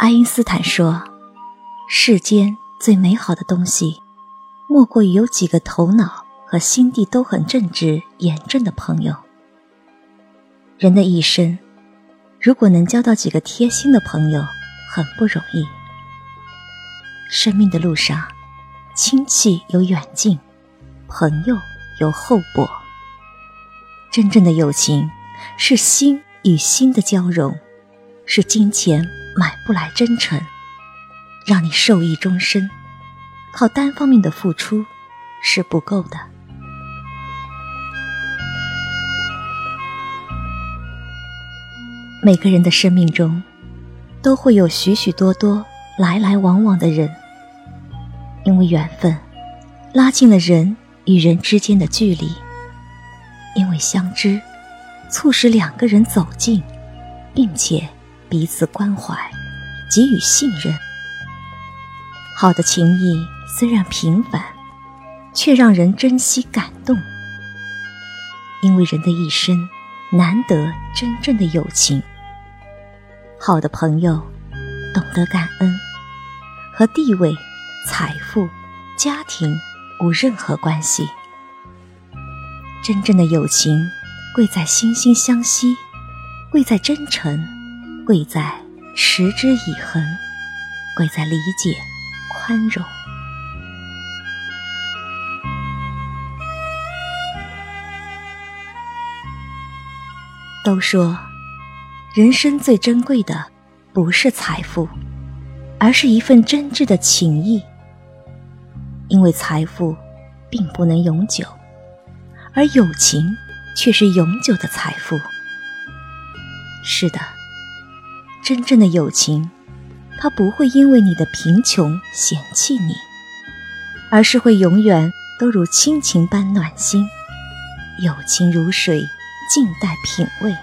爱因斯坦说：“世间最美好的东西，莫过于有几个头脑和心地都很正直、严正的朋友。”人的一生，如果能交到几个贴心的朋友，很不容易。生命的路上，亲戚有远近，朋友有厚薄。真正的友情，是心与心的交融，是金钱买不来真诚，让你受益终身。靠单方面的付出是不够的。每个人的生命中，都会有许许多多来来往往的人，因为缘分，拉近了人与人之间的距离；因为相知，促使两个人走近，并且彼此关怀，给予信任。好的情谊虽然平凡，却让人珍惜感动，因为人的一生难得真正的友情。好的朋友，懂得感恩，和地位、财富、家庭无任何关系。真正的友情，贵在心心相惜，贵在真诚，贵在持之以恒，贵在理解、宽容。都说。人生最珍贵的，不是财富，而是一份真挚的情谊。因为财富并不能永久，而友情却是永久的财富。是的，真正的友情，它不会因为你的贫穷嫌弃你，而是会永远都如亲情般暖心。友情如水，静待品味。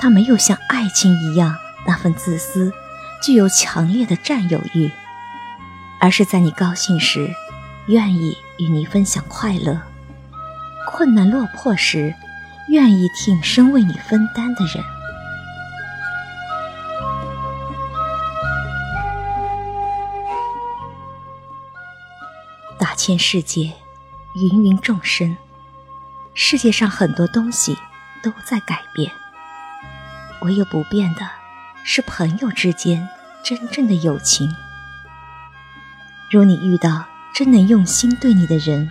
他没有像爱情一样那份自私，具有强烈的占有欲，而是在你高兴时，愿意与你分享快乐；困难落魄时，愿意挺身为你分担的人。大千世界，芸芸众生，世界上很多东西都在改变。唯有不变的，是朋友之间真正的友情。如你遇到真能用心对你的人，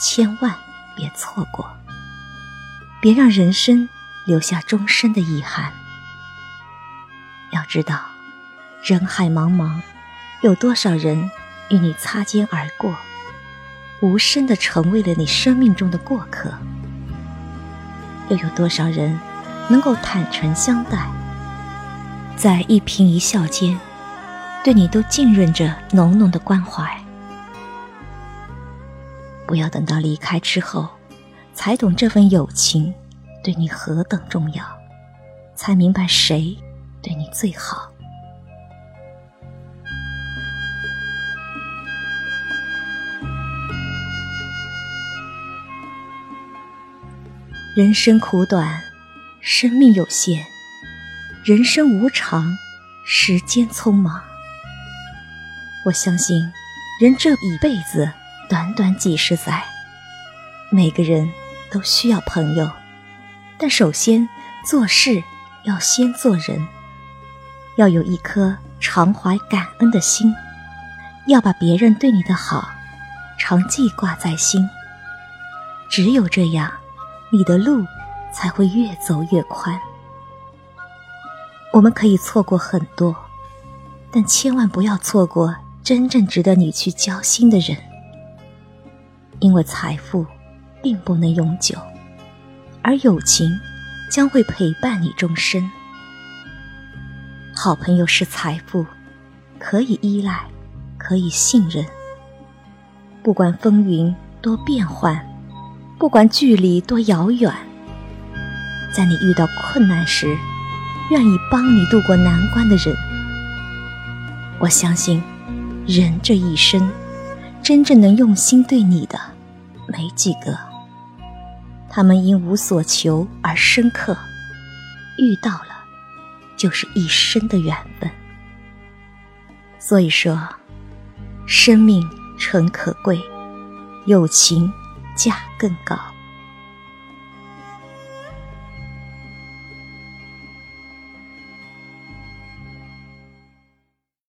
千万别错过，别让人生留下终身的遗憾。要知道，人海茫茫，有多少人与你擦肩而过，无声的成为了你生命中的过客，又有多少人？能够坦诚相待，在一颦一笑间，对你都浸润着浓浓的关怀。不要等到离开之后，才懂这份友情对你何等重要，才明白谁对你最好。人生苦短。生命有限，人生无常，时间匆忙。我相信，人这一辈子短短几十载，每个人都需要朋友。但首先做事要先做人，要有一颗常怀感恩的心，要把别人对你的好常记挂在心。只有这样，你的路。才会越走越宽。我们可以错过很多，但千万不要错过真正值得你去交心的人。因为财富并不能永久，而友情将会陪伴你终身。好朋友是财富，可以依赖，可以信任。不管风云多变幻，不管距离多遥远。在你遇到困难时，愿意帮你渡过难关的人，我相信，人这一生，真正能用心对你的，没几个。他们因无所求而深刻，遇到了，就是一生的缘分。所以说，生命诚可贵，友情价更高。